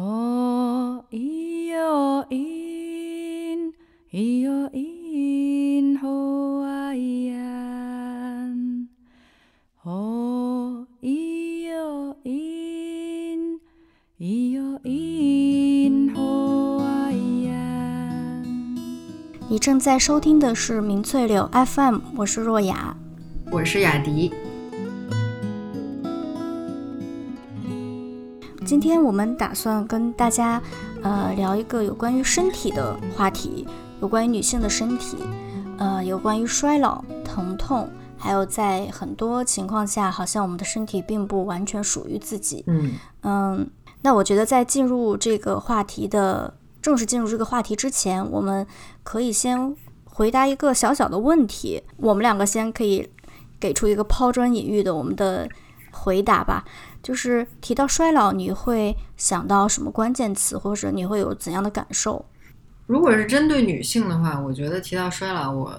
哦咿哟咿，咿哟咿，吼啊咿呀，哦咿哟咿，咿哟咿，吼啊咿呀。你正在收听的是明翠柳 FM，我是若雅。我是雅迪。今天我们打算跟大家呃聊一个有关于身体的话题，有关于女性的身体，呃，有关于衰老、疼痛，还有在很多情况下，好像我们的身体并不完全属于自己。嗯嗯，那我觉得在进入这个话题的正式进入这个话题之前，我们可以先回答一个小小的问题。我们两个先可以给出一个抛砖引玉的我们的回答吧。就是提到衰老，你会想到什么关键词，或者你会有怎样的感受？如果是针对女性的话，我觉得提到衰老，我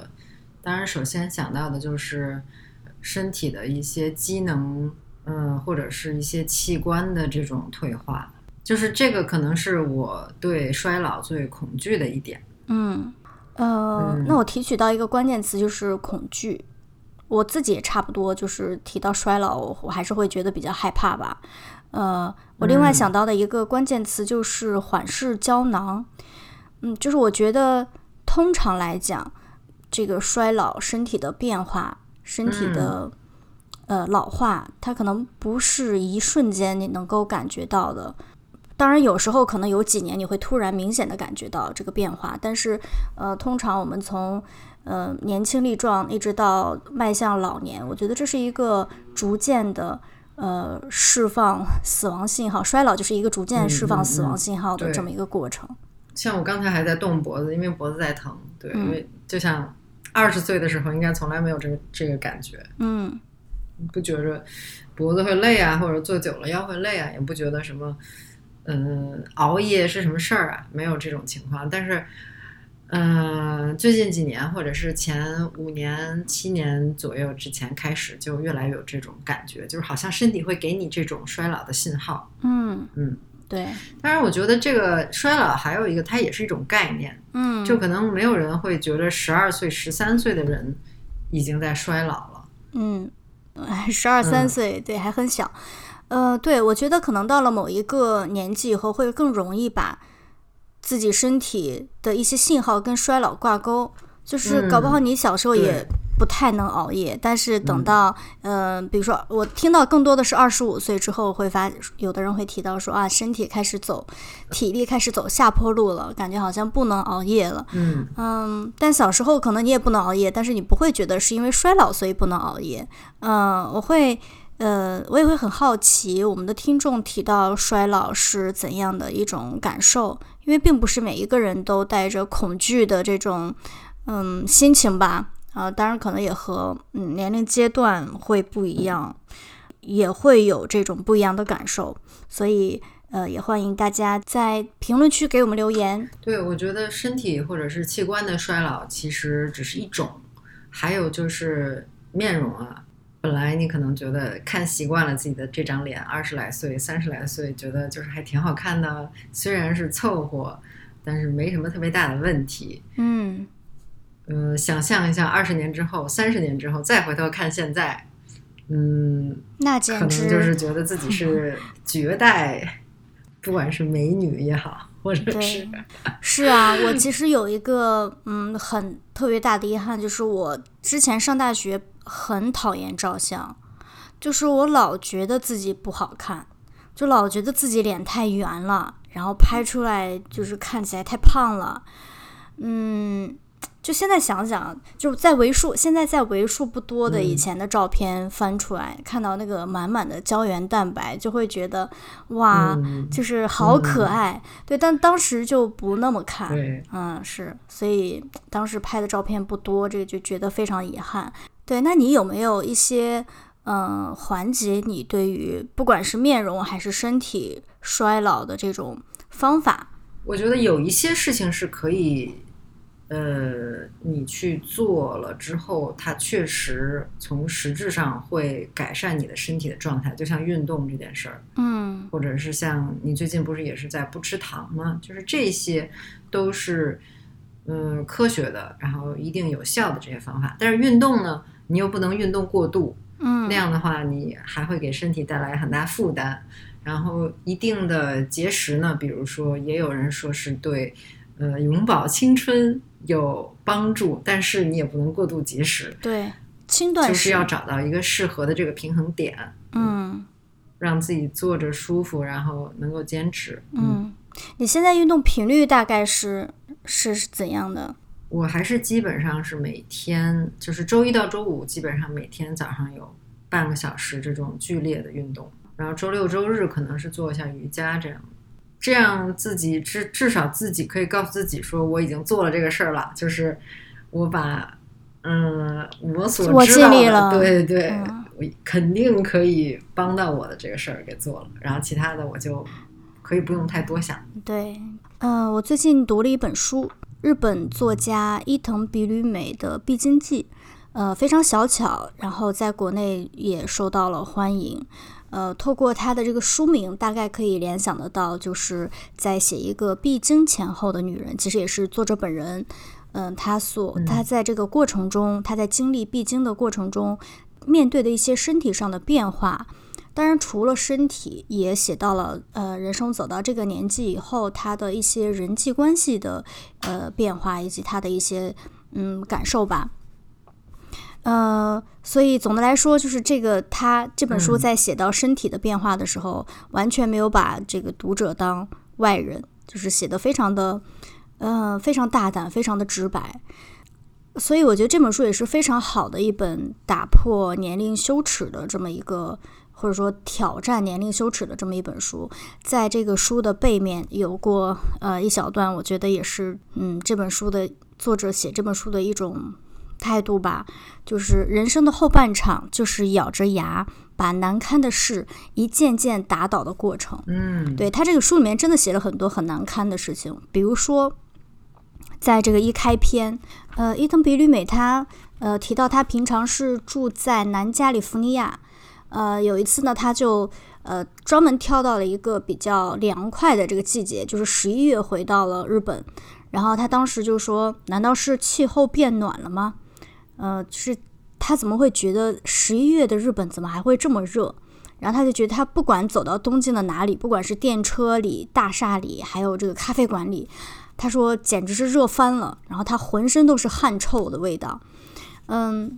当然首先想到的就是身体的一些机能，嗯，或者是一些器官的这种退化，就是这个可能是我对衰老最恐惧的一点。嗯，呃，嗯那我提取到一个关键词就是恐惧。我自己也差不多，就是提到衰老，我我还是会觉得比较害怕吧。呃，我另外嗯想到的一个关键词就是缓释胶囊。嗯，就是我觉得通常来讲，这个衰老身体的变化，身体的、呃老化，它可能不是一瞬间你能够感觉到的。当然，有时候可能有几年你会突然明显的感觉到这个变化，但是呃，通常我们从呃年轻力壮一直到迈向老年，我觉得这是一个逐渐的呃释放死亡信号，衰老就是一个逐渐释放死亡信号的这么一个过程。像我刚才还在动脖子，因为脖子在疼。对，嗯因为就像二十岁的时候，应该从来没有这个这个感觉，嗯不觉着脖子会累啊，或者坐久了腰会累啊，也不觉得什么，嗯，熬夜是什么事儿啊，没有这种情况。但是，嗯、最近几年或者是前五年、七年左右之前开始，就越来越有这种感觉，就是好像身体会给你这种衰老的信号。嗯嗯，对，当然，我觉得这个衰老还有一个，它也是一种概念，嗯就可能没有人会觉得十二岁、十三岁的人已经在衰老了。嗯，十二三嗯岁，对，还很小。呃，对，我觉得可能到了某一个年纪以后，会更容易把自己身体的一些信号跟衰老挂钩。就是搞不好嗯你小时候也不太能熬夜，但是等嗯到呃，比如说我听到更多的是二十五岁之后会发，有的人会提到说啊，身体开始走，体力开始走下坡路了，感觉好像不能熬夜了。嗯嗯，但小时候可能你也不能熬夜，但是你不会觉得是因为衰老所以不能熬夜。嗯，我会，呃，我也会很好奇我们的听众提到衰老是怎样的一种感受，因为并不是每一个人都带着恐惧的这种嗯心情吧。啊，当然可能也和嗯年龄阶段会不一样，也会有这种不一样的感受，所以呃，也欢迎大家在评论区给我们留言。对，我觉得身体或者是器官的衰老其实只是一种，还有就是面容啊。本来你可能觉得看习惯了自己的这张脸，二十来岁、三十来岁，觉得就是还挺好看的，虽然是凑合，但是没什么特别大的问题。嗯。嗯、想象一下，二十年之后、三十年之后，再回头看现在，嗯，那简直能就是觉得自己是 绝代，不管是美女也好，或者是，是啊，我其实有一个嗯很特别大的遗憾，就是我之前上大学很讨厌照相，就是我老觉得自己不好看，就老觉得自己脸太圆了，然后拍出来就是看起来太胖了，嗯。就现在想想，就在为数现在在为数不多的以嗯前的照片翻出来，看到那个满满的胶原蛋白，就会觉得哇，嗯，就是好可嗯爱，对，但当时就不那么看，对，嗯，是，所以当时拍的照片不多，这个就觉得非常遗憾。对，那你有没有一些嗯缓解你对于不管是面容还是身体衰老的这种方法？我觉得有一些事情是可以呃，你去做了之后，它确实从实质上会改善你的身体的状态，就像运动这件事儿，嗯或者是像你最近不是也是在不吃糖吗？就是这些都是嗯科学的，然后一定有效的这些方法。但是运动呢，你又不能运动过度，嗯那样的话，你还会给身体带来很大负担。然后一定的节食呢，比如说，也有人说是对呃永葆青春有帮助，但是你也不能过度节食，对，轻断食就是要找到一个适合的这个平衡点，嗯让自己坐着舒服，然后能够坚持。嗯，你现在运动频率大概是是是怎样的？我还是基本上是每天，就是周一到周五，基本上每天早上有半个小时这种剧烈的运动，然后周六周日可能是做一下瑜伽这样，这样自己至至少自己可以告诉自己说我已经做了这个事儿了，就是我把嗯我所我知道的，对对，嗯我肯定可以帮到我的这个事儿给做了，然后其他的我就可以不用太多想。对，呃，我最近读了一本书，日本作家伊藤比吕美的《必经记》，呃，非常小巧，然后在国内也受到了欢迎。呃，透过他的这个书名，大概可以联想得到，就是在写一个必经前后的女人，其实也是作者本人。嗯，她所她在这个过程中，她在经历必经的过程中，面对的一些身体上的变化，当然，除了身体，也写到了呃，人生走到这个年纪以后，他的一些人际关系的呃变化，以及他的一些嗯感受吧。呃，所以总的来说，就是这个他这本书嗯在写到身体的变化的时候，完全没有把这个读者当外人，就是写的非常的呃非常大胆，非常的直白。所以我觉得这本书也是非常好的一本打破年龄羞耻的这么一个，或者说挑战年龄羞耻的这么一本书。在这个书的背面有过呃一小段，我觉得也是嗯这本书的作者写这本书的一种态度吧，就是人生的后半场就是咬着牙把难堪的事一件件打倒的过程。嗯，对他这个书里面真的写了很多很难堪的事情，比如说，在这个一开篇，呃，伊藤比吕美他呃提到他平常是住在南加利福尼亚，呃，有一次呢，他就呃专门挑到了一个比较凉快的这个季节，就是十一月回到了日本，然后他当时就说，难道是气候变暖了吗？呃，就是他怎么会觉得十一月的日本怎么还会这么热？然后他就觉得，他不管走到东京的哪里，不管是电车里、大厦里，还有这个咖啡馆里，他说简直是热翻了。然后他浑身都是汗臭的味道，嗯，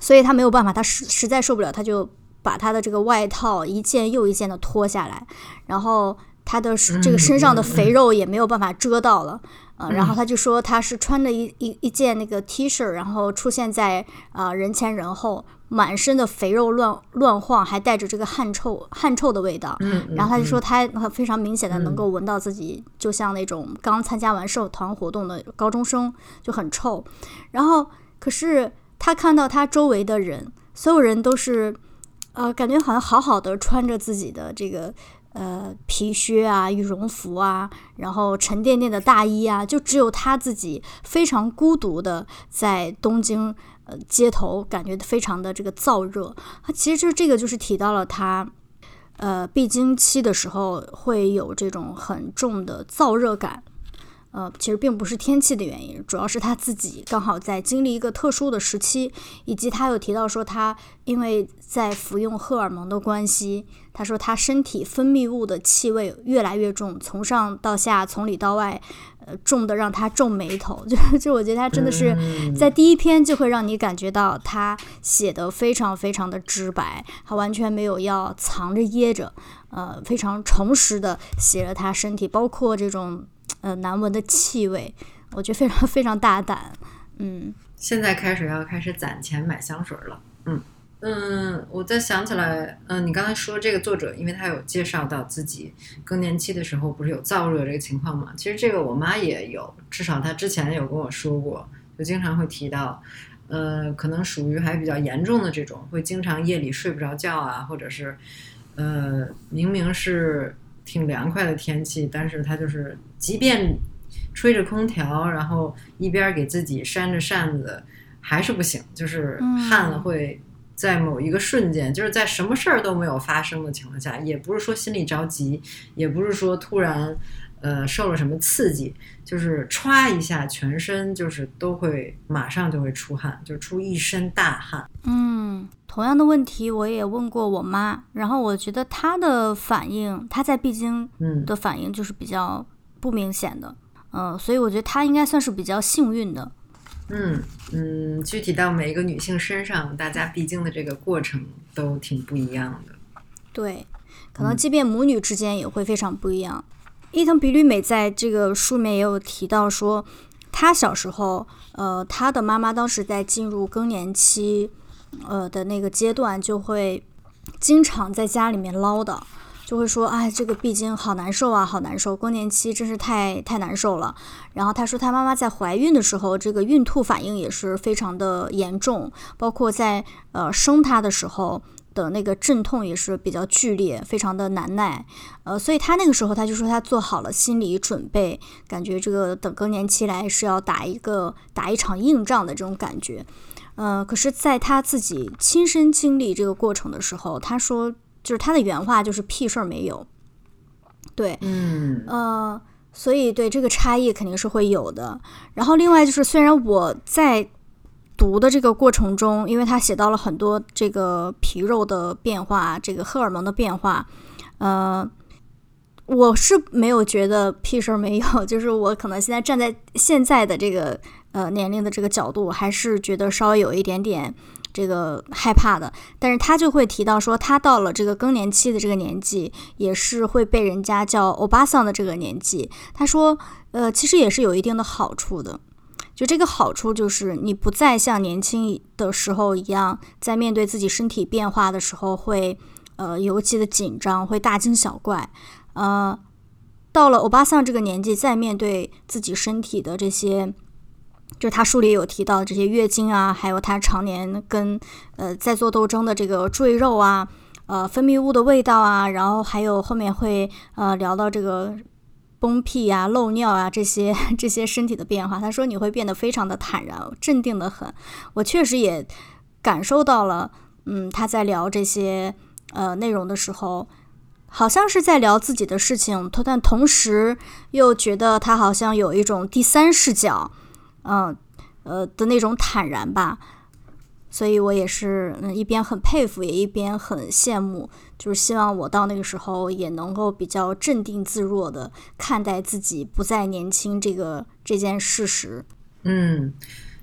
所以他没有办法，他实实在受不了，他就把他的这个外套一件又一件的脱下来，然后他的这个身上的肥肉也没有办法遮到了。呃，然后他就说他是穿着一一一件那个 T 恤，然后出现在啊、呃人前人后，满身的肥肉乱乱晃，还带着这个汗臭汗臭的味道。然后他就说他非常明显的能够闻到自己就像那种刚参加完社团活动的高中生，就很臭。然后可是他看到他周围的人，所有人都是呃，感觉好像好好的穿着自己的这个。呃，皮靴啊，羽绒服啊，然后沉甸甸的大衣啊，就只有他自己非常孤独的在东京呃街头，感觉非常的这个燥热。他其实就这个就是提到了他呃必经期的时候会有这种很重的燥热感。呃，其实并不是天气的原因，主要是他自己刚好在经历一个特殊的时期，以及他有提到说他因为在服用荷尔蒙的关系，他说他身体分泌物的气味越来越重，从上到下，从里到外，呃，重的让他皱眉头。就就我觉得他真的是嗯在第一篇就会让你感觉到他写的非常非常的直白，他完全没有要藏着掖着，呃，非常诚实的写了他身体，包括这种呃难闻的气味，我觉得非常非常大胆，嗯现在开始要开始攒钱买香水了。嗯嗯，我再想起来，嗯，你刚才说这个作者，因为他有介绍到自己更年期的时候不是有燥热这个情况嘛？其实这个我妈也有，至少她之前有跟我说过，就经常会提到，呃，可能属于还比较严重的这种，会经常夜里睡不着觉啊，或者是，呃，明明是挺凉快的天气，但是她就是即便吹着空调，然后一边给自己扇着扇子，还是不行，就是汗会在某一个瞬间，就是在什么事儿都没有发生的情况下，也不是说心里着急，也不是说突然。呃，受了什么刺激，就是歘一下，全身就是都会马上就会出汗，就出一身大汗。嗯，同样的问题我也问过我妈，然后我觉得她的反应，她在闭经的反应就是比较不明显的，嗯，所以我觉得她应该算是比较幸运的。嗯嗯，具体到每一个女性身上，大家必经的这个过程都挺不一样的。对，可能即便母女之间也会非常不一样。伊藤比吕美在这个书里面也有提到说，她小时候，呃，她的妈妈当时在进入更年期，呃的那个阶段，就会经常在家里面唠叨，就会说，哎，这个闭经好难受啊，好难受，更年期真是太太难受了。然后她说，她妈妈在怀孕的时候，这个孕吐反应也是非常的严重，包括在呃生她的时候。的那个阵痛也是比较剧烈，非常的难耐，呃，所以他那个时候他就说他做好了心理准备，感觉这个等更年期来是要打一个打一场硬仗的这种感觉，呃，可是在他自己亲身经历这个过程的时候，他说就是他的原话就是屁事儿没有，对，嗯，呃，所以对这个差异肯定是会有的。然后另外就是虽然我在。读的这个过程中，因为他写到了很多这个皮肉的变化，这个荷尔蒙的变化，呃，我是没有觉得屁事儿没有，就是我可能现在站在现在的这个呃年龄的这个角度，还是觉得稍微有一点点这个害怕的。但是他就会提到说，他到了这个更年期的这个年纪，也是会被人家叫欧巴桑的这个年纪。他说，呃，其实也是有一定的好处的。就这个好处就是，你不再像年轻的时候一样，在面对自己身体变化的时候会，呃，尤其的紧张，会大惊小怪。呃，到了欧巴桑这个年纪，再面对自己身体的这些，就他书里有提到这些月经啊，还有他常年跟呃在做斗争的这个赘肉啊，呃分泌物的味道啊，然后还有后面会呃聊到这个。崩屁呀、漏尿啊，这些 这些身体的变化，他说你会变得非常的坦然、镇定的很。我确实也感受到了，嗯，他在聊这些呃内容的时候，好像是在聊自己的事情，但同时又觉得他好像有一种第三视角，嗯呃的那种坦然吧。所以我也是，嗯，一边很佩服，也一边很羡慕，就是希望我到那个时候也能够比较镇定自若的看待自己不再年轻这个这件事实。嗯，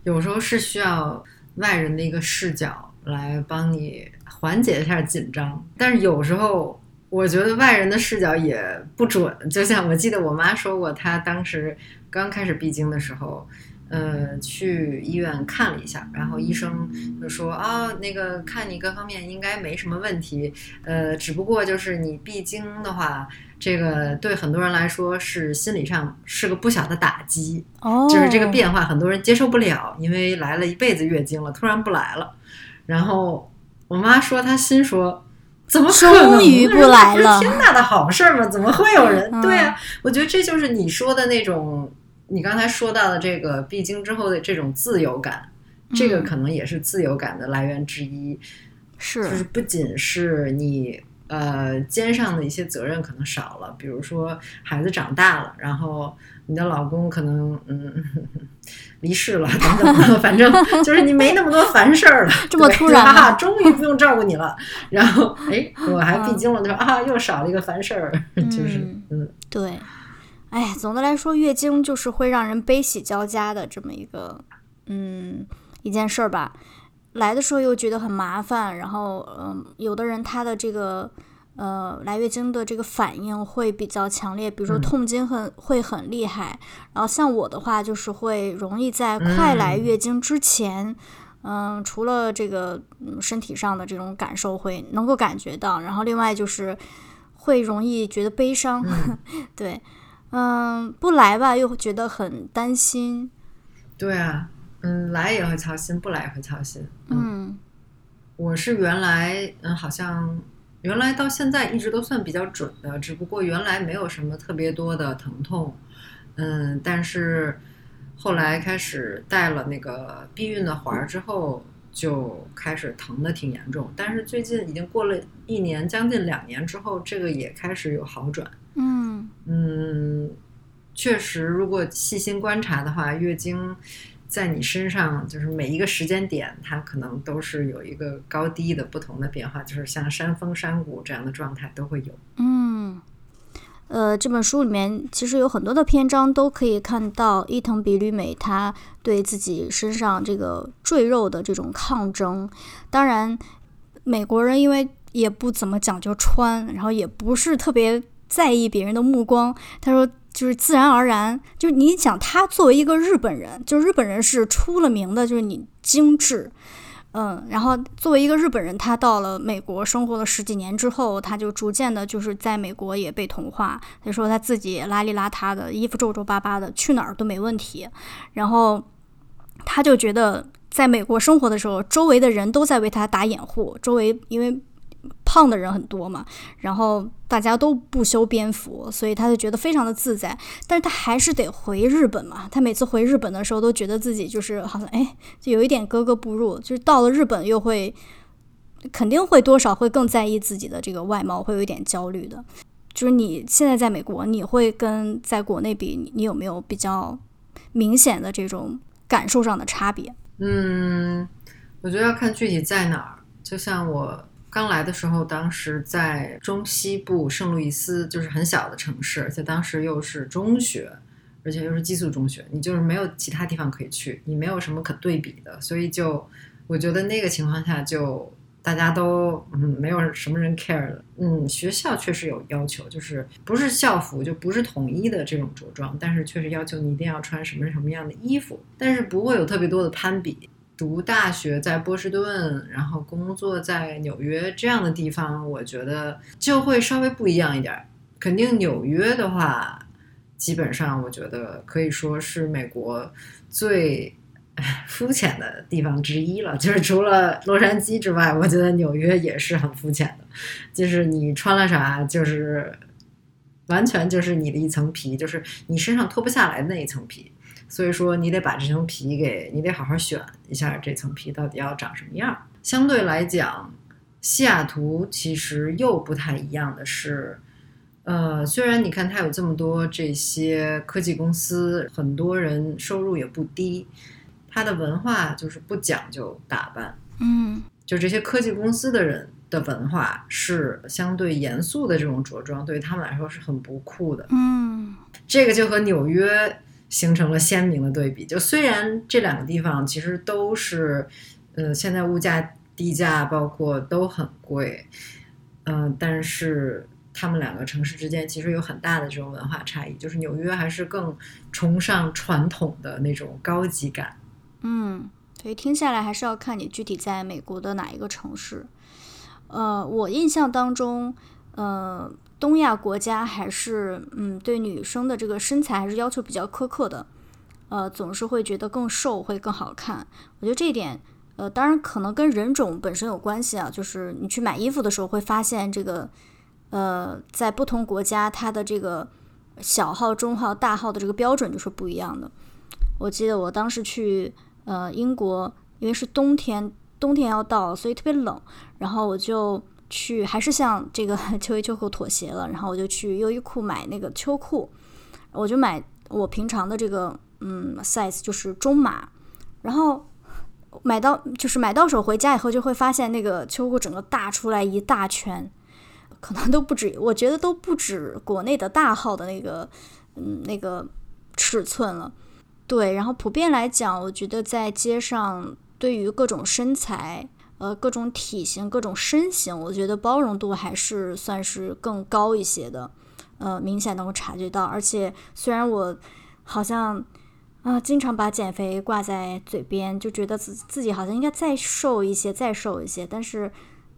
有时候是需要外人的一个视角来帮你缓解一下紧张，但是有时候我觉得外人的视角也不准。就像我记得我妈说过，她当时刚开始闭经的时候。呃，去医院看了一下，然后医生就说啊，那个看你各方面应该没什么问题，呃，只不过就是你闭经的话，这个对很多人来说是心理上是个不小的打击，哦，就是这个变化很多人接受不了，因为来了一辈子月经了，突然不来了。然后我妈说，她心说，怎么可能？终于不来了，天大的好事嘛？怎么会有人？对啊，我觉得这就是你说的那种。你刚才说到的这个闭经之后的这种自由感，这个可能也是自由感的来源之一。是，就是不仅是你呃肩上的一些责任可能少了，比如说孩子长大了，然后你的老公可能嗯 离世了等等，反正 就是你没那么多烦事儿了。这么突然啊，终于不用照顾你了。然后哎，我还闭经了，就说啊，又少了一个烦事儿，就是嗯，对。哎，总的来说，月经就是会让人悲喜交加的这么一个，嗯，一件事儿吧。来的时候又觉得很麻烦，然后，嗯，有的人他的这个，呃，来月经的这个反应会比较强烈，比如说痛经很会很厉害。然后像我的话，就是会容易在快来月经之前，嗯，除了这个身体上的这种感受会能够感觉到，然后另外就是会容易觉得悲伤，对。嗯，不来吧，又觉得很担心。对啊，嗯，来也会操心，不来也会操心。嗯，我是原来，嗯，好像原来到现在一直都算比较准的，只不过原来没有什么特别多的疼痛，嗯，但是后来开始戴了那个避孕的环儿之后，就开始疼的挺严重。但是最近已经过了一年，将近两年之后，这个也开始有好转。嗯嗯，确实，如果细心观察的话，月经在你身上就是每一个时间点，它可能都是有一个高低的不同的变化，就是像山峰山谷这样的状态都会有。嗯，呃，这本书里面其实有很多的篇章都可以看到伊藤比吕美她对自己身上这个赘肉的这种抗争。当然，美国人因为也不怎么讲究穿，然后也不是特别在意别人的目光。他说，就是自然而然，就是你想，他作为一个日本人，就日本人是出了名的，就是你精致。嗯，然后作为一个日本人，他到了美国生活了十几年之后，他就逐渐的，就是在美国也被同化。他说他自己邋里邋遢的，衣服皱皱巴巴的，去哪儿都没问题。然后他就觉得，在美国生活的时候，周围的人都在为他打掩护，周围因为胖的人很多嘛，然后大家都不修边幅，所以他就觉得非常的自在。但是他还是得回日本嘛。他每次回日本的时候，都觉得自己就是好像哎，就有一点格格不入。就是到了日本，又会肯定会多少会更在意自己的这个外貌，会有一点焦虑的。就是你现在在美国，你会跟在国内比，你你有没有比较明显的这种感受上的差别？嗯，我觉得要看具体在哪儿。就像我刚来的时候，当时在中西部圣路易斯，就是很小的城市，而且当时又是中学，而且又是寄宿中学，你就是没有其他地方可以去，你没有什么可对比的，所以就我觉得那个情况下就。大家都嗯，没有什么人 care 的。嗯，学校确实有要求，就是不是校服就不是统一的这种着装，但是确实要求你一定要穿什么什么样的衣服，但是不会有特别多的攀比。读大学在波士顿，然后工作在纽约这样的地方，我觉得就会稍微不一样一点。肯定纽约的话，基本上我觉得可以说是美国最。肤浅的地方之一了，就是除了洛杉矶之外，我觉得纽约也是很肤浅的。就是你穿了啥，就是完全就是你的一层皮，就是你身上脱不下来的那一层皮。所以说，你得把这层皮给你得好好选一下，这层皮到底要长什么样。相对来讲，西雅图其实又不太一样的是，呃，虽然你看它有这么多这些科技公司，很多人收入也不低。它的文化就是不讲究打扮，嗯，就这些科技公司的人的文化是相对严肃的这种着装，对于他们来说是很不酷的，嗯，这个就和纽约形成了鲜明的对比。就虽然这两个地方其实都是，呃，现在物价低价，包括都很贵，嗯，但是他们两个城市之间其实有很大的这种文化差异。就是纽约还是更崇尚传统的那种高级感。嗯，所以听下来还是要看你具体在美国的哪一个城市。呃，我印象当中，呃，东亚国家还是嗯对女生的这个身材还是要求比较苛刻的，呃，总是会觉得更瘦会更好看。我觉得这一点，呃，当然可能跟人种本身有关系啊，就是你去买衣服的时候会发现这个，呃，在不同国家它的这个小号、中号、大号的这个标准就是不一样的。我记得我当时去。呃，英国因为是冬天，冬天要到，所以特别冷。然后我就去，还是向这个 秋衣秋裤妥协了。然后我就去优衣库买那个秋裤，我就买我平常的这个嗯 size，就是中码。然后买到就是买到手回家以后，就会发现那个秋裤整个大出来一大圈，可能都不止，我觉得都不止国内的大号的那个嗯那个尺寸了。对，然后普遍来讲，我觉得在街上，对于各种身材、呃各种体型、各种身形，我觉得包容度还是算是更高一些的，呃，明显能够察觉到。而且虽然我好像啊经常把减肥挂在嘴边，就觉得自自己好像应该再瘦一些，再瘦一些，但是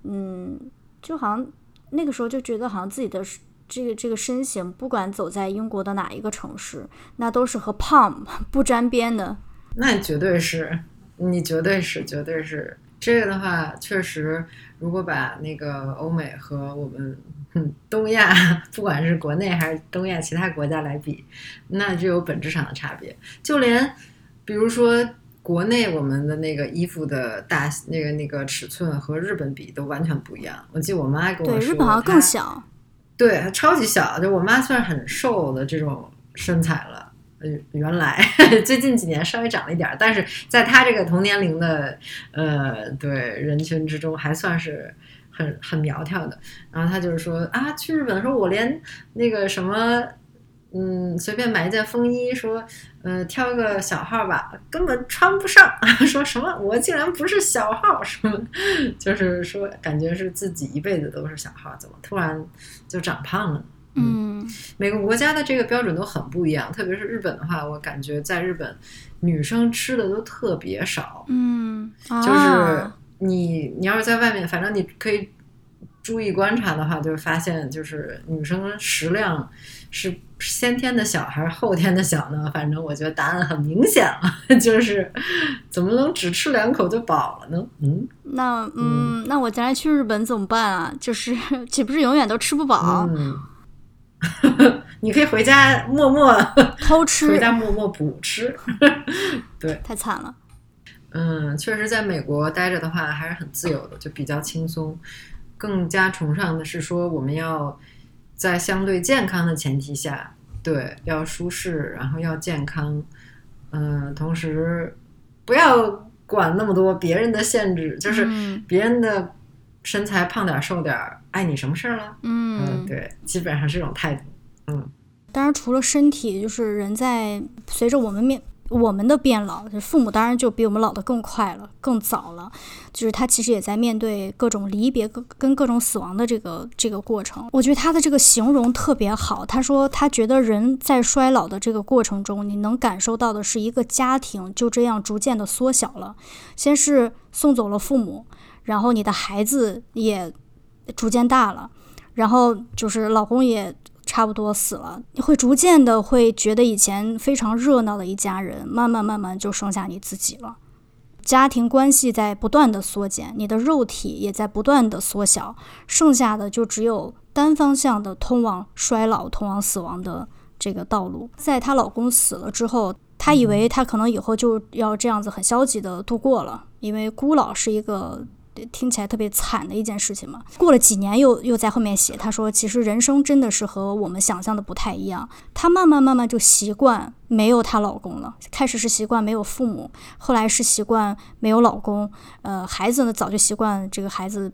嗯，就好像那个时候就觉得好像自己的。这个这个身形，不管走在英国的哪一个城市，那都是和胖 不沾边的。那绝对是，你绝对是，绝对是这个的话，确实，如果把那个欧美和我们嗯东亚，不管是国内还是东亚其他国家来比，那就有本质上的差别。就连比如说国内我们的那个衣服的大那个那个尺寸和日本比都完全不一样。我记得我妈跟我对，说，日本好像更她小。对，超级小，就我妈算是很瘦的这种身材了。呃，原来 最近几年稍微长了一点儿，但是在他这个同年龄的呃对人群之中，还算是很很苗条的。然后他就是说啊，去日本的时候，我连那个什么，嗯，随便买一件风衣，说呃挑个小号吧，根本穿不上。说什么我竟然不是小号，什么 就是说感觉是自己一辈子都是小号，怎么突然就长胖了？嗯。每个国家的这个标准都很不一样，特别是日本的话，我感觉在日本女生吃的都特别少，嗯，就是啊你你要是在外面，反正你可以注意观察的话，就会发现就是女生食量是先天的小还是后天的小呢？反正我觉得答案很明显了，就是怎么能只吃两口就饱了呢？嗯，那嗯，那我将来去日本怎么办啊？就是 岂不是永远都吃不饱，嗯，你可以回家默默偷吃，回家默默补吃。对，太惨了。嗯，确实，在美国待着的话还是很自由的，就比较轻松。更加崇尚的是说，我们要在相对健康的前提下，对，要舒适，然后要健康，嗯，同时不要管那么多别人的限制，就是嗯别人的身材胖点儿瘦点儿，碍你什么事儿了？嗯，对，基本上是这种态度。嗯当然，除了身体，就是人在随着我们面我们的变老，就父母当然就比我们老得更快了、更早了。就是他其实也在面对各种离别跟跟各种死亡的这个这个过程。我觉得他的这个形容特别好。他说他觉得人在衰老的这个过程中，你能感受到的是一个家庭就这样逐渐的缩小了。先是送走了父母，然后你的孩子也逐渐大了，然后就是老公也差不多死了，你会逐渐的会觉得以前非常热闹的一家人，慢慢慢慢就剩下你自己了。家庭关系在不断的缩减，你的肉体也在不断的缩小，剩下的就只有单方向的通往衰老、通往死亡的这个道路。在她老公死了之后，她以为她可能以后就要这样子很消极的度过了，因为孤老是一个听起来特别惨的一件事情嘛。过了几年又又在后面写，她说其实人生真的是和我们想象的不太一样。她慢慢慢慢就习惯没有她老公了，开始是习惯没有父母，后来是习惯没有老公，呃，孩子呢早就习惯这个孩子。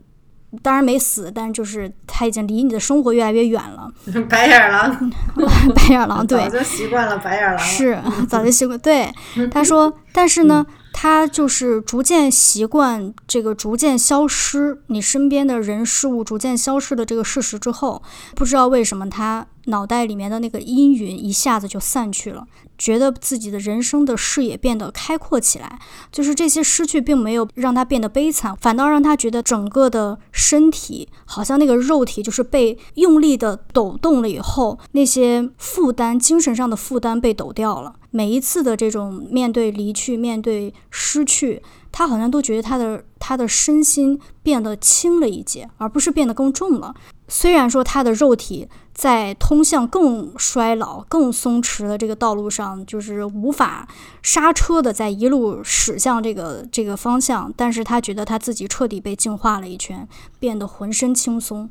当然没死，但是就是他已经离你的生活越来越远了。白眼狼，白眼狼对早，就习惯了白眼狼了。是 早就习惯。对，他说，但是呢，他就是逐渐习惯这个逐渐消失，你身边的人事物逐渐消失的这个事实之后，不知道为什么他脑袋里面的那个阴云一下子就散去了，觉得自己的人生的视野变得开阔起来。就是这些失去并没有让他变得悲惨，反倒让他觉得整个的身体好像那个肉体就是被用力的抖动了以后，那些负担，精神上的负担被抖掉了。每一次的这种面对离去、面对失去，他好像都觉得他的他的身心变得轻了一截，而不是变得更重了。虽然说他的肉体在通向更衰老、更松弛的这个道路上，就是无法刹车的在一路驶向这个这个方向，但是他觉得他自己彻底被净化了一圈，变得浑身轻松。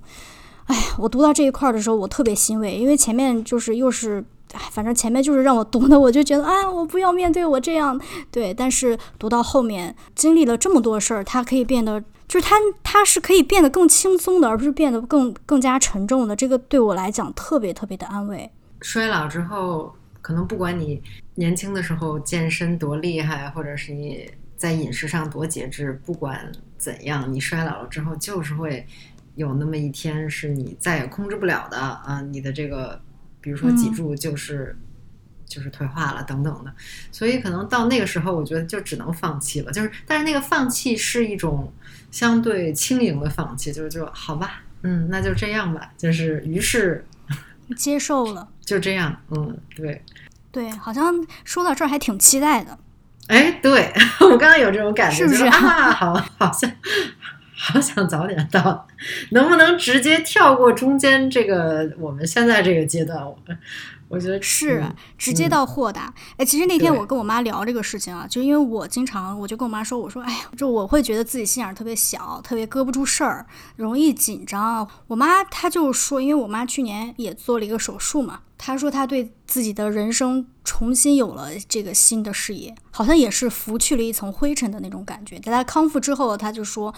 哎，我读到这一块儿的时候，我特别欣慰，因为前面就是又是。哎，反正前面就是让我读的，我就觉得啊，我不要面对我这样对。但是读到后面，经历了这么多事儿，他可以变得，就是他他是可以变得更轻松的，而不是变得更更加沉重的。这个对我来讲特别特别的安慰。衰老之后，可能不管你年轻的时候健身多厉害，或者是你在饮食上多节制，不管怎样，你衰老了之后，就是会有那么一天是你再也控制不了的啊！你的这个，比如说脊柱就是、就是退化了等等的，所以可能到那个时候，我觉得就只能放弃了。就是，但是那个放弃是一种相对轻盈的放弃，就是就好吧，嗯，那就这样吧，就是于是接受了，就这样，嗯，对。对，好像说到这儿还挺期待的。哎，对 我刚刚有这种感觉，是不是啊？好，好像好想早点到，能不能直接跳过中间这个我们现在这个阶段？我我觉得是嗯直接到豁达。哎，其实那天我跟我妈聊这个事情啊，就因为我经常我就跟我妈说，我说，哎呀，就我会觉得自己心眼儿特别小，特别搁不住事儿，容易紧张。我妈她就说，因为我妈去年也做了一个手术嘛，她说她对自己的人生重新有了这个新的视野，好像也是拂去了一层灰尘的那种感觉。在她康复之后，她就说。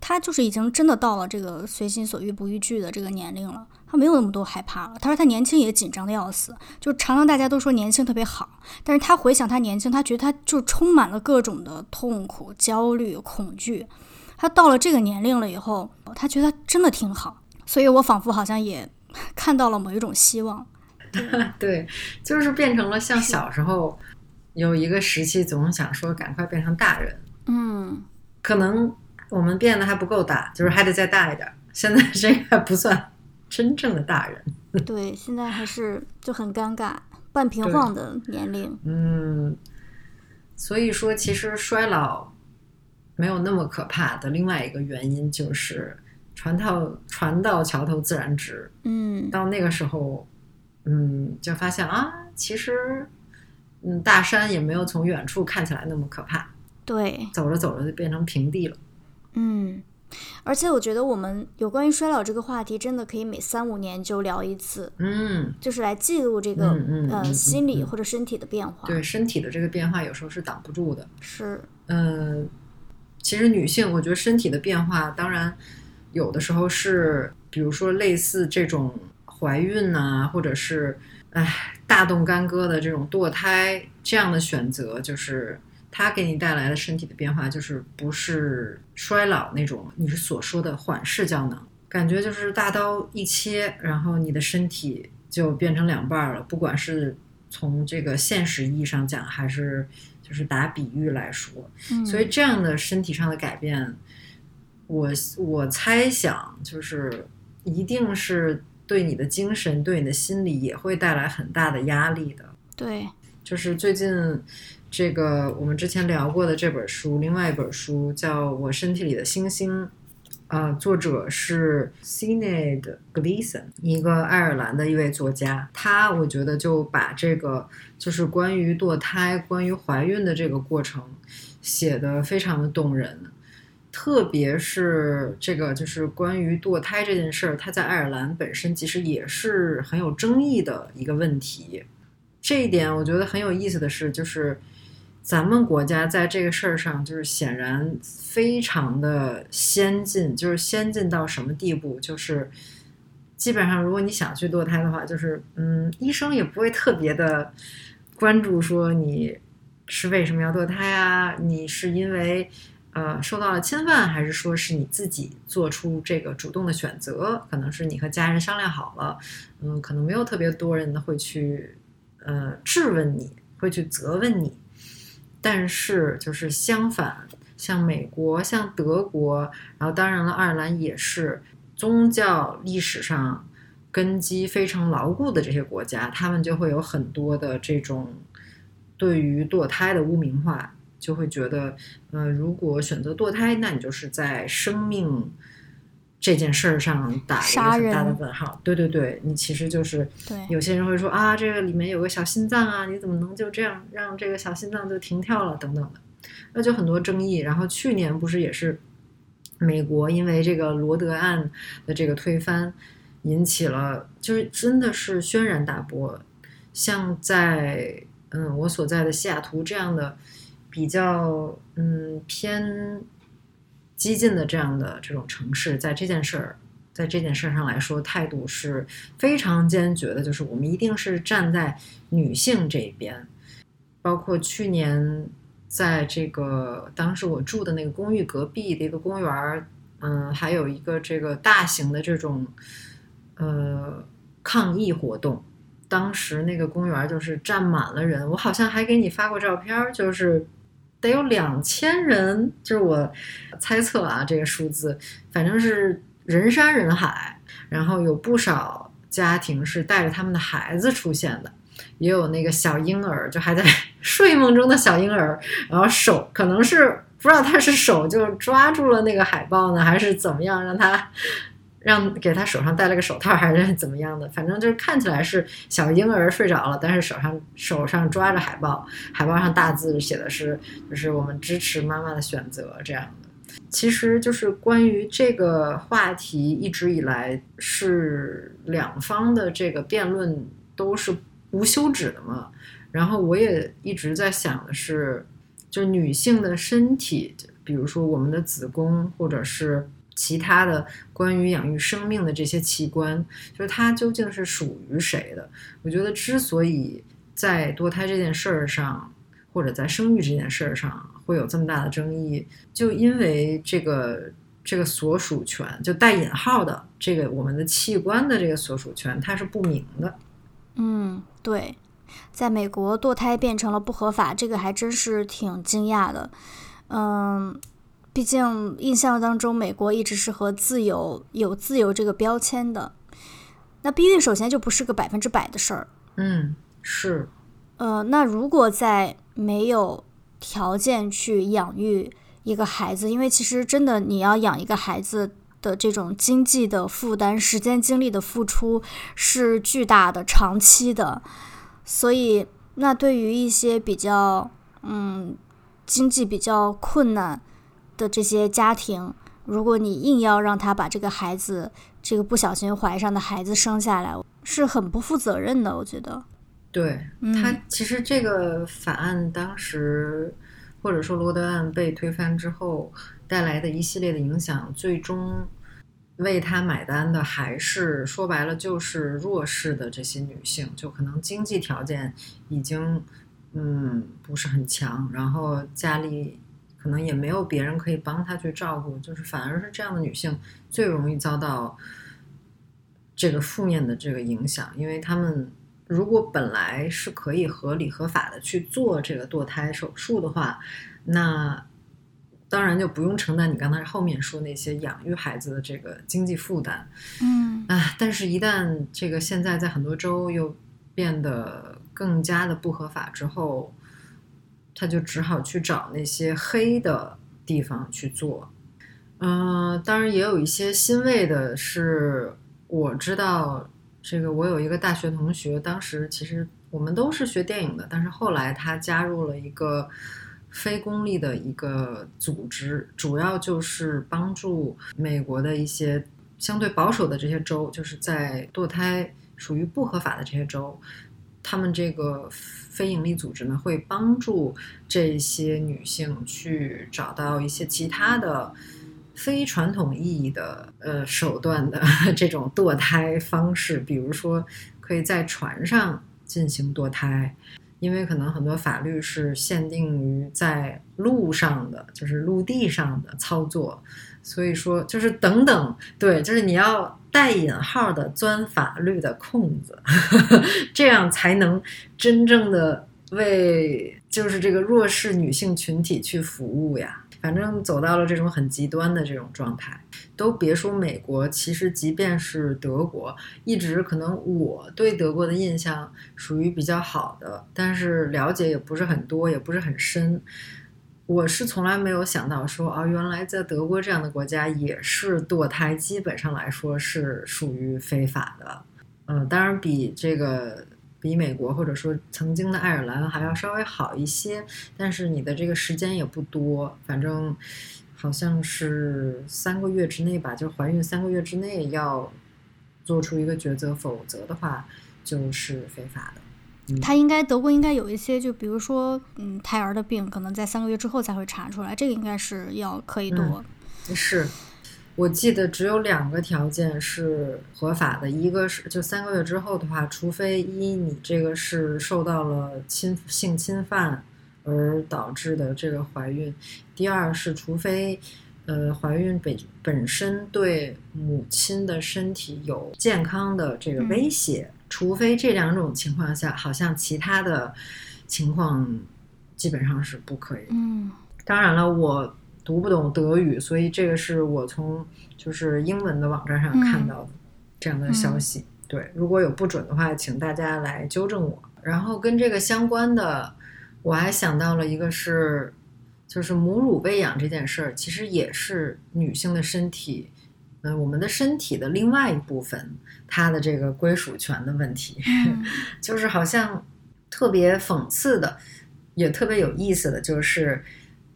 她就是已经真的到了这个随心所欲不逾矩的这个年龄了，他没有那么多害怕了。他说他年轻也紧张的要死，就常常大家都说年轻特别好，但是他回想他年轻，他觉得他就充满了各种的痛苦、焦虑、恐惧。他到了这个年龄了以后，他觉得真的挺好，所以我仿佛好像也看到了某一种希望。对，就是变成了像小时候有一个时期，总想说赶快变成大人，嗯，可能我们变得还不够大，就是还得再大一点。现在这个还不算 真正的大人。对，现在还是就很尴尬，半平晃的年龄。嗯，所以说其实衰老没有那么可怕的另外一个原因就是船到船到桥头自然直。嗯，到那个时候，嗯，就发现啊，其实嗯大山也没有从远处看起来那么可怕，对，走着走着就变成平地了。嗯，而且我觉得我们有关于衰老这个话题，真的可以每三五年就聊一次，嗯，就是来记录这个、呃嗯心理嗯或者身体的变化。对，身体的这个变化有时候是挡不住的。是，嗯，其实女性，我觉得身体的变化，当然有的时候是，比如说类似这种怀孕呐、或者是哎大动干戈的这种堕胎这样的选择，就是它给你带来的身体的变化，就是不是衰老那种你是所说的缓释胶囊，感觉就是大刀一切，然后你的身体就变成两半儿了，不管是从这个现实意义上讲，还是就是打比喻来说，嗯，所以这样的身体上的改变，我我猜想就是一定是对你的精神、对你的心理也会带来很大的压力的。对，就是最近这个我们之前聊过的这本书，另外一本书叫《我身体里的星星》，呃，作者是 Cinead Gleason，一个爱尔兰的一位作家。他我觉得就把这个就是关于堕胎、关于怀孕的这个过程写得非常的动人。特别是这个，就是关于堕胎这件事儿，它在爱尔兰本身其实也是很有争议的一个问题。这一点我觉得很有意思的是，就是咱们国家在这个事儿上，就是显然非常的先进，就是先进到什么地步？就是基本上，如果你想去堕胎的话，就是嗯，医生也不会特别的关注说你是为什么要堕胎啊，你是因为呃受到了侵犯，还是说是你自己做出这个主动的选择？可能是你和家人商量好了，嗯，可能没有特别多人会去。呃，质问你会去责问你，但是就是相反，像美国、像德国，然后当然了，爱尔兰也是宗教历史上根基非常牢固的这些国家，他们就会有很多的这种对于堕胎的污名化，就会觉得，呃，如果选择堕胎，那你就是在生命。这件事儿上打了一个很大的问号，对对对，你其实就是有些人会说啊，这个里面有个小心脏啊，你怎么能就这样让这个小心脏就停跳了等等的，那就很多争议。然后去年不是也是美国因为这个罗德案的这个推翻，引起了就是真的是轩然大波。像在嗯我所在的西雅图这样的比较嗯偏激进的这样的这种城市，在这件事儿。在这件事上来说，态度是非常坚决的，就是我们一定是站在女性这边。包括去年在这个当时我住的那个公寓隔壁的一个公园儿，嗯，还有一个这个大型的这种呃抗议活动。当时那个公园就是站满了人，我好像还给你发过照片，就是得有两千人，就是我猜测啊，这个数字，反正是。人山人海，然后有不少家庭是带着他们的孩子出现的，也有那个小婴儿，就还在 睡梦中的小婴儿，然后手可能是不知道他是手就抓住了那个海报呢，还是怎么样，让他让给他手上戴了个手套，还是怎么样的？反正就是看起来是小婴儿睡着了，但是手上手上抓着海报，海报上大字写的是就是我们支持妈妈的选择这样的。其实就是关于这个话题，一直以来是两方的这个辩论都是无休止的嘛。然后我也一直在想的是，就女性的身体，比如说我们的子宫，或者是其他的关于养育生命的这些器官，就是它究竟是属于谁的？我觉得之所以在堕胎这件事儿上，或者在生育这件事儿上会有这么大的争议，就因为这个这个所属权，就带引号的这个我们的器官的这个所属权，它是不明的。嗯，对，在美国堕胎变成了不合法，这个还真是挺惊讶的。嗯，毕竟印象当中，美国一直是和自由有自由这个标签的。那避孕首先就不是个百分之百的事儿。嗯，是。呃，那如果在没有条件去养育一个孩子，因为其实真的你要养一个孩子的这种经济的负担、时间精力的付出是巨大的、长期的，所以那对于一些比较嗯经济比较困难的这些家庭，如果你硬要让他把这个孩子这个不小心怀上的孩子生下来，是很不负责任的，我觉得。对他，其实这个法案当时，或者说罗德案被推翻之后带来的一系列的影响，最终为他买单的还是说白了就是弱势的这些女性，就可能经济条件已经嗯不是很强，然后家里可能也没有别人可以帮她去照顾，就是反而是这样的女性最容易遭到这个负面的这个影响，因为她们。如果本来是可以合理合法的去做这个堕胎手术的话，那当然就不用承担你刚才后面说那些养育孩子的这个经济负担。嗯啊，但是，一旦这个现在在很多州又变得更加的不合法之后，他就只好去找那些黑的地方去做。嗯，当然也有一些欣慰的是，我知道。这个我有一个大学同学，当时其实我们都是学电影的，但是后来他加入了一个非公立的一个组织，主要就是帮助美国的一些相对保守的这些州，就是在堕胎属于不合法的这些州，他们这个非营利组织呢会帮助这些女性去找到一些其他的。非传统意义的呃手段的 这种堕胎方式，比如说可以在船上进行堕胎，因为可能很多法律是限定于在路上的，就是陆地上的操作，所以说就是等等，对，就是你要带引号的钻法律的空子，这样才能真正的为就是这个弱势女性群体去服务呀。反正走到了这种很极端的这种状态，都别说美国，其实即便是德国，一直可能我对德国的印象属于比较好的，但是了解也不是很多，也不是很深。我是从来没有想到说啊，原来在德国这样的国家也是堕胎，基本上来说是属于非法的。嗯，当然比这个。比美国或者说曾经的爱尔兰还要稍微好一些，但是你的这个时间也不多，反正好像是三个月之内吧，就怀孕三个月之内要做出一个抉择，否则的话就是非法的。他应该德国应该有一些，就比如说嗯胎儿的病，可能在三个月之后才会查出来，这个应该是要可以多。是。我记得只有两个条件是合法的，一个是就三个月之后的话，除非一你这个是受到了侵性侵犯而导致的这个怀孕，第二是除非呃怀孕本本身对母亲的身体有健康的这个威胁，除非这两种情况下，好像其他的情况基本上是不可以。嗯，当然了，我。读不懂德语，所以这个是我从就是英文的网站上看到的这样的消息。对，如果有不准的话，请大家来纠正我。然后跟这个相关的，我还想到了一个是，就是母乳喂养这件事儿，其实也是女性的身体，嗯、我们的身体的另外一部分，它的这个归属权的问题。嗯 就是好像特别讽刺的，也特别有意思的，就是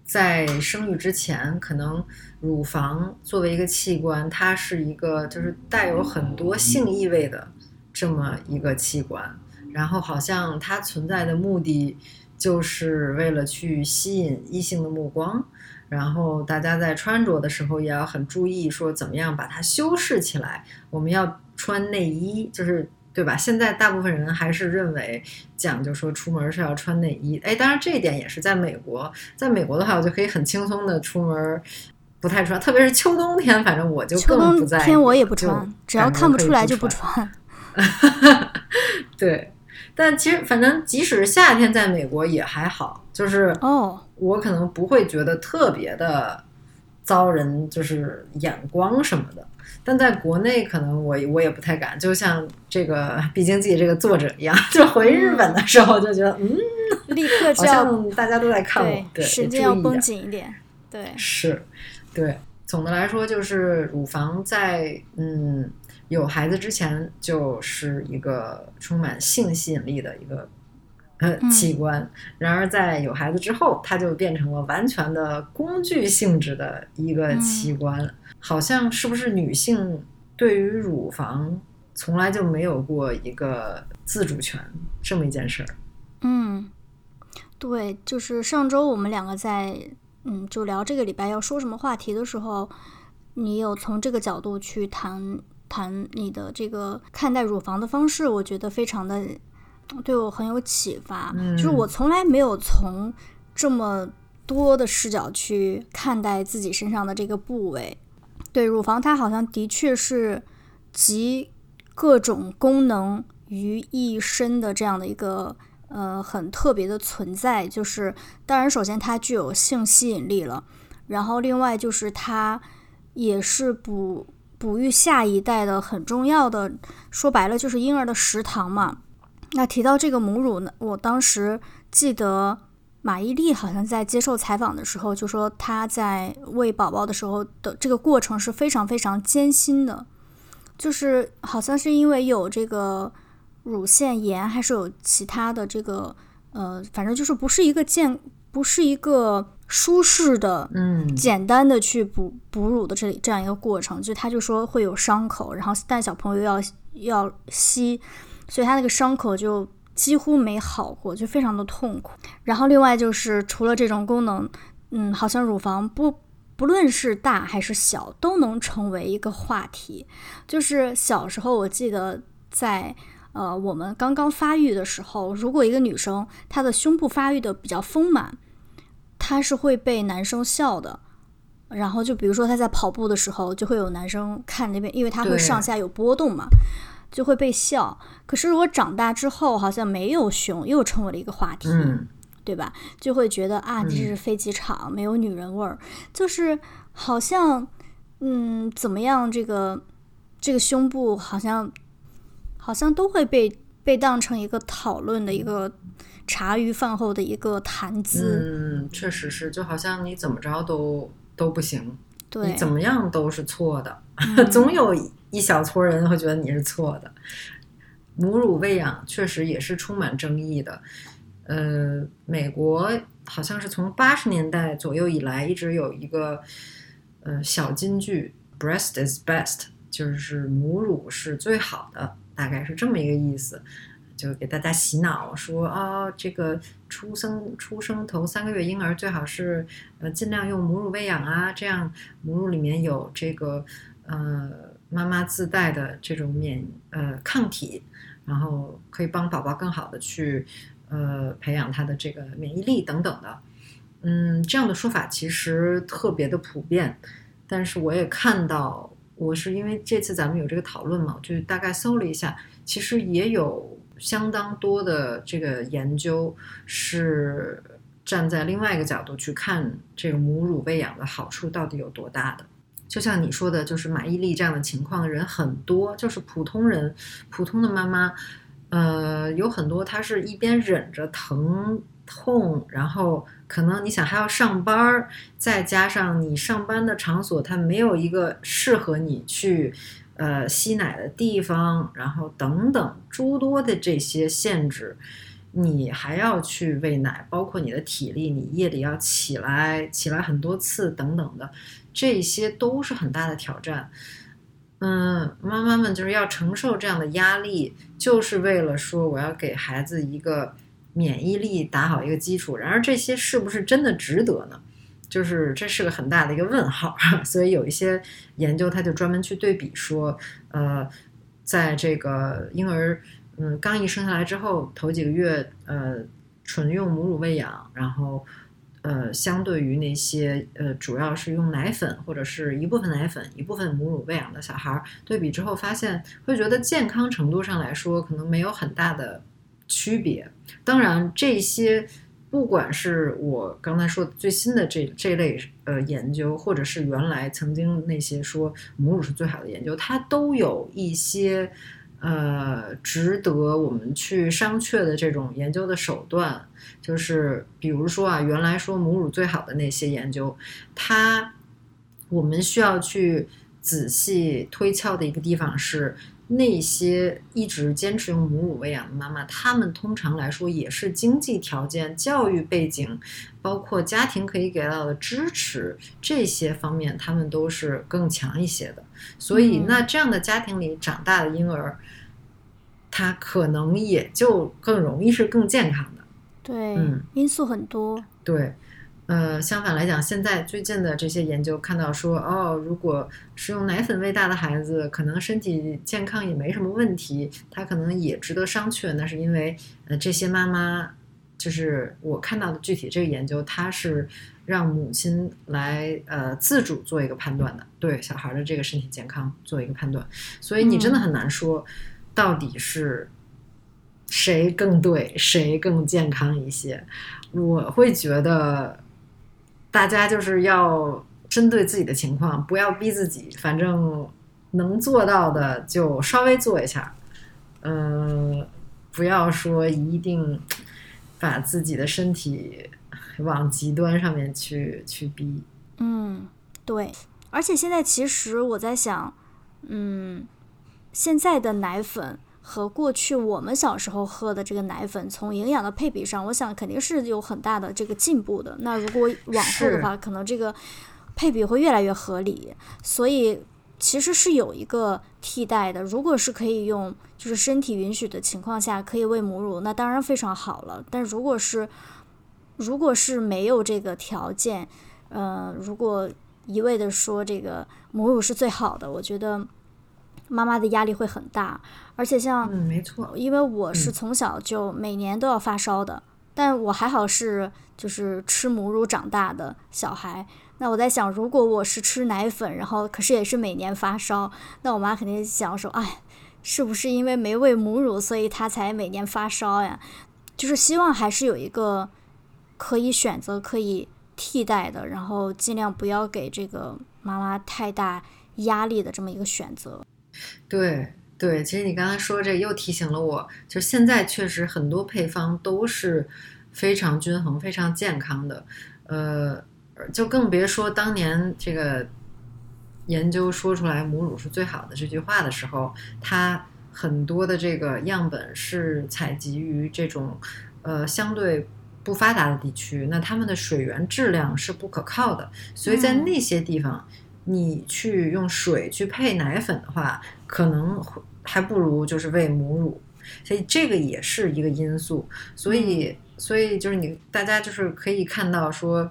在生育之前，可能乳房作为一个器官，它是一个就是带有很多性意味的这么一个器官，然后好像它存在的目的就是为了去吸引异性的目光。然后大家在穿着的时候也要很注意，说怎么样把它修饰起来。我们要穿内衣，就是对吧？现在大部分人还是认为讲究说出门是要穿内衣。哎，当然这一点也是在美国，在美国的话，我就可以很轻松的出门，不太穿，特别是秋冬天，反正我就更不在意。天我也不就穿，只要看不出来就不不穿。对，但其实反正即使夏天在美国也还好，就是哦，我可能不会觉得特别的遭人就是眼光什么的。但在国内，可能我我也不太敢，就像这个《必经记》这个作者一样，就回日本的时候就觉得，嗯，立刻 好就要像大家都在看我对，时间要绷紧一点。对，是，对。总的来说，就是乳房在嗯有孩子之前，就是一个充满性吸引力的一个器官。然而，在有孩子之后，它就变成了完全的工具性质的一个嗯器官。好像是不是女性对于乳房从来就没有过一个自主权这么一件事儿？嗯，对，就是上周我们两个在嗯就聊这个礼拜要说什么话题的时候，你有从这个角度去谈谈你的这个看待乳房的方式，我觉得非常的对我很有启发。就是嗯我从来没有从这么多的视角去看待自己身上的这个部位。对乳房，它好像的确是集各种功能于一身的这样的一个呃很特别的存在。就是当然，首先它具有性吸引力了，然后另外就是它也是哺哺育下一代的很重要的，说白了就是婴儿的食堂嘛。那提到这个母乳呢，我当时记得马伊琍好像在接受采访的时候就说，她在喂宝宝的时候的这个过程是非常非常艰辛的，就是好像是因为有这个乳腺炎，还是有其他的这个呃，反正就是不是一个健，不是一个舒适的嗯。简单的去哺哺乳的这这样一个过程，就她就说会有伤口，然后但小朋友要要吸，所以他那个伤口就几乎没好过，就非常的痛苦。然后另外就是除了这种功能，嗯，好像乳房不不论是大还是小，都能成为一个话题。就是小时候我记得在。呃，我们刚刚发育的时候，如果一个女生她的胸部发育的比较丰满，她是会被男生笑的。然后就比如说她在跑步的时候，就会有男生看那边，因为她会上下有波动嘛，就会被笑。可是如果长大之后，好像没有胸，又成为了一个话题，嗯。对吧？就会觉得啊，这是飞机场，没有女人味儿，就是好像嗯，怎么样，这个这个胸部好像好像都会被被当成一个讨论的一个茶余饭后的一个谈资。嗯，确实是，就好像你怎么着都都不行，对。你，怎么样都是错的，嗯。总有一小撮人会觉得你是错的。母乳喂养确实也是充满争议的。呃，美国好像是从八十年代左右以来，一直有一个呃小金句 “breast is best”，就是母乳是最好的，大概是这么一个意思。就给大家洗脑说啊、这个出生出生头三个月婴儿最好是呃尽量用母乳喂养啊，这样母乳里面有这个呃妈妈自带的这种免呃抗体，然后可以帮宝宝更好的去呃培养他的这个免疫力等等的。嗯，这样的说法其实特别的普遍，但是我也看到，我是因为这次咱们有这个讨论嘛，我就大概搜了一下，其实也有相当多的这个研究是站在另外一个角度去看这个母乳喂养的好处到底有多大的。就像你说的，就是马伊琍这样的情况的人很多，就是普通人、普通的妈妈，呃，有很多她是一边忍着疼痛，然后可能你想还要上班儿，再加上你上班的场所它没有一个适合你去呃吸奶的地方，然后等等诸多的这些限制。你还要去喂奶，包括你的体力，你夜里要起来，起来很多次等等的，这些都是很大的挑战。嗯，妈妈们就是要承受这样的压力，就是为了说我要给孩子一个免疫力打好一个基础。然而这些是不是真的值得呢？就是这是个很大的一个问号。所以有一些研究，他就专门去对比说，呃，在这个婴儿。嗯，刚一生下来之后，头几个月，呃，纯用母乳喂养，然后，呃，相对于那些呃，主要是用奶粉或者是一部分奶粉、一部分母乳喂养的小孩儿，对比之后发现，会觉得健康程度上来说，可能没有很大的区别。当然，这些不管是我刚才说的最新的这这类呃研究，或者是原来曾经那些说母乳是最好的研究，它都有一些。呃，值得我们去商榷的这种研究的手段，就是比如说啊，原来说母乳最好的那些研究，它我们需要去仔细推敲的一个地方是，那些一直坚持用母乳喂养的妈妈，她们通常来说也是经济条件、教育背景，包括家庭可以给到的支持这些方面，他们都是更强一些的。所以，那这样的家庭里长大的婴儿，他可能也就更容易是更健康的。对，嗯，因素很多。对，呃，相反来讲，现在最近的这些研究看到说，哦，如果是用奶粉喂大的孩子，可能身体健康也没什么问题，他可能也值得商榷。那是因为，呃，这些妈妈，就是我看到的具体这个研究，它是。让母亲来呃自主做一个判断的，对小孩的这个身体健康做一个判断，所以你真的很难说到底是谁更对，谁更健康一些。我会觉得大家就是要针对自己的情况，不要逼自己，反正能做到的就稍微做一下，嗯，不要说一定把自己的身体。往极端上面去去逼，嗯，对，而且现在其实我在想，嗯，现在的奶粉和过去我们小时候喝的这个奶粉，从营养的配比上，我想肯定是有很大的这个进步的。那如果往后的话，可能这个配比会越来越合理。所以其实是有一个替代的。如果是可以用，就是身体允许的情况下可以喂母乳，那当然非常好了。但如果是如果是没有这个条件，呃，如果一味的说这个母乳是最好的，我觉得妈妈的压力会很大。而且像，嗯，没错，因为我是从小就每年都要发烧的，但我还好是就是吃母乳长大的小孩。那我在想，如果我是吃奶粉，然后可是也是每年发烧，那我妈肯定想说，哎，是不是因为没喂母乳，所以她才每年发烧呀？就是希望还是有一个。可以选择可以替代的，然后尽量不要给这个妈妈太大压力的这么一个选择。对对，其实你刚才说这又提醒了我，就现在确实很多配方都是非常均衡、非常健康的。呃，就更别说当年这个研究说出来母乳是最好的这句话的时候，它很多的这个样本是采集于这种呃相对。不发达的地区，那他们的水源质量是不可靠的，所以在那些地方，你去用水去配奶粉的话，可能还不如就是喂母乳，所以这个也是一个因素。所以，所以就是你大家就是可以看到说，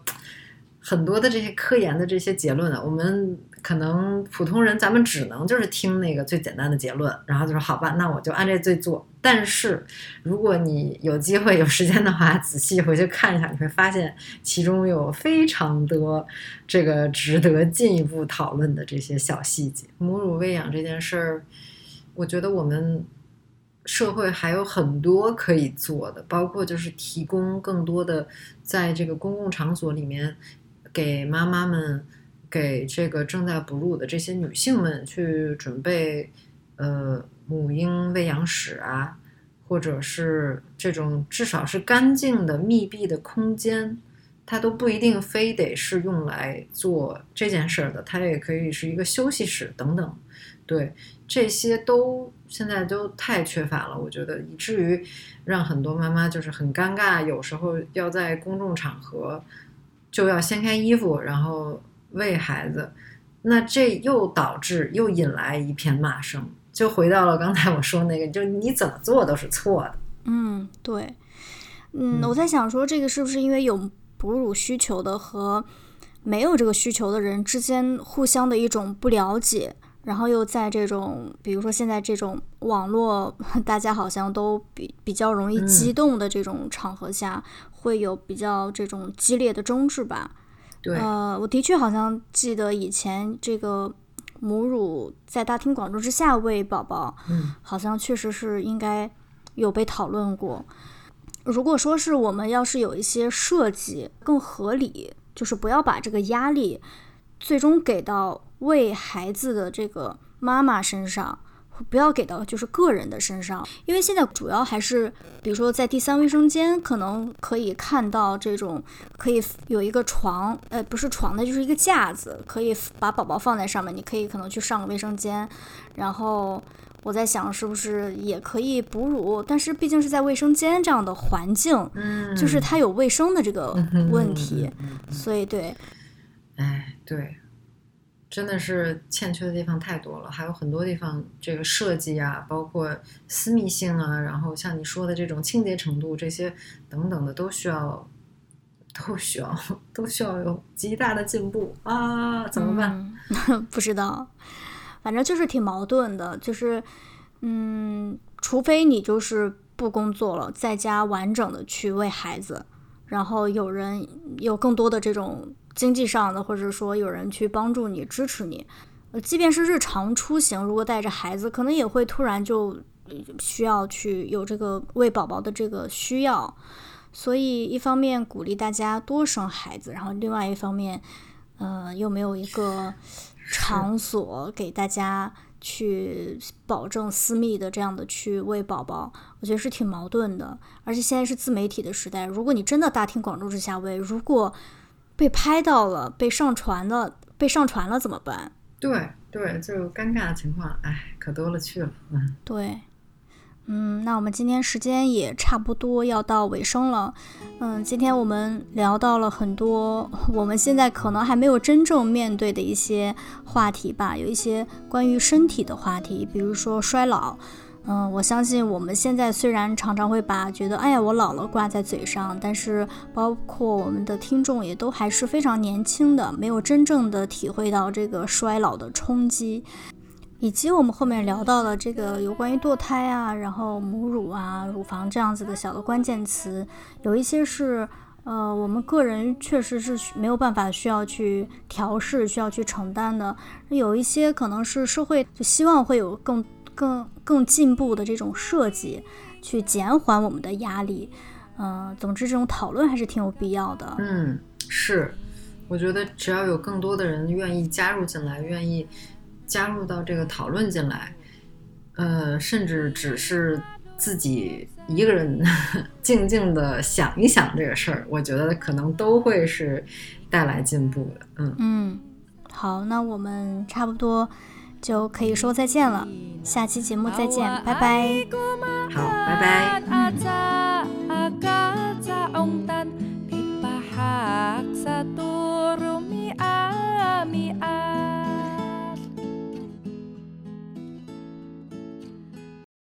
很多的这些科研的这些结论啊，我们。可能普通人咱们只能就是听那个最简单的结论，然后就说好吧，那我就按这最做。但是如果你有机会有时间的话，仔细回去看一下，你会发现其中有非常多这个值得进一步讨论的这些小细节。母乳喂养这件事儿，我觉得我们社会还有很多可以做的，包括就是提供更多的在这个公共场所里面给妈妈们。给这个正在哺乳的这些女性们去准备，呃，母婴喂养室啊，或者是这种至少是干净的密闭的空间，它都不一定非得是用来做这件事儿的，它也可以是一个休息室等等。对，这些都现在都太缺乏了，我觉得以至于让很多妈妈就是很尴尬，有时候要在公众场合就要掀开衣服，然后。喂孩子，那这又导致又引来一片骂声，就回到了刚才我说那个，就你怎么做都是错的。嗯，对，嗯，我在想说，这个是不是因为有哺乳需求的和没有这个需求的人之间互相的一种不了解，然后又在这种，比如说现在这种网络，大家好像都比比较容易激动的这种场合下，会有比较这种激烈的争执吧？呃，我的确好像记得以前这个母乳在大庭广众之下喂宝宝，嗯，好像确实是应该有被讨论过。如果说是我们要是有一些设计更合理，就是不要把这个压力最终给到喂孩子的这个妈妈身上。不要给到就是个人的身上，因为现在主要还是，比如说在第三卫生间，可能可以看到这种可以有一个床，呃，不是床的，就是一个架子，可以把宝宝放在上面，你可以可能去上个卫生间。然后我在想，是不是也可以哺乳？但是毕竟是在卫生间这样的环境，嗯，就是它有卫生的这个问题，所以对，哎，对。真的是欠缺的地方太多了，还有很多地方这个设计啊，包括私密性啊，然后像你说的这种清洁程度这些等等的，都需要，都需要，都需要有极大的进步啊！怎么办？不知道，反正就是挺矛盾的，就是，嗯，除非你就是不工作了，在家完整的去喂孩子，然后有人有更多的这种。经济上的，或者说有人去帮助你、支持你，呃，即便是日常出行，如果带着孩子，可能也会突然就需要去有这个喂宝宝的这个需要。所以，一方面鼓励大家多生孩子，然后另外一方面，呃，又没有一个场所给大家去保证私密的这样的去喂宝宝，我觉得是挺矛盾的。而且现在是自媒体的时代，如果你真的大庭广众之下喂，如果被拍到了，被上传了，被上传了怎么办？对对，就尴尬的情况，哎，可多了去了。嗯，对，嗯，那我们今天时间也差不多要到尾声了。嗯，今天我们聊到了很多我们现在可能还没有真正面对的一些话题吧，有一些关于身体的话题，比如说衰老。嗯，我相信我们现在虽然常常会把觉得哎呀我老了挂在嘴上，但是包括我们的听众也都还是非常年轻的，没有真正的体会到这个衰老的冲击，以及我们后面聊到的这个有关于堕胎啊，然后母乳啊、乳房这样子的小的关键词，有一些是呃我们个人确实是没有办法需要去调试、需要去承担的，有一些可能是社会就希望会有更。更更进步的这种设计，去减缓我们的压力。嗯，总之这种讨论还是挺有必要的。嗯，是，我觉得只要有更多的人愿意加入进来，愿意加入到这个讨论进来，呃，甚至只是自己一个人 静静的想一想这个事儿，我觉得可能都会是带来进步的。嗯嗯，好，那我们差不多。就可以说再见了，下期节目再见，拜拜。好，拜拜。嗯。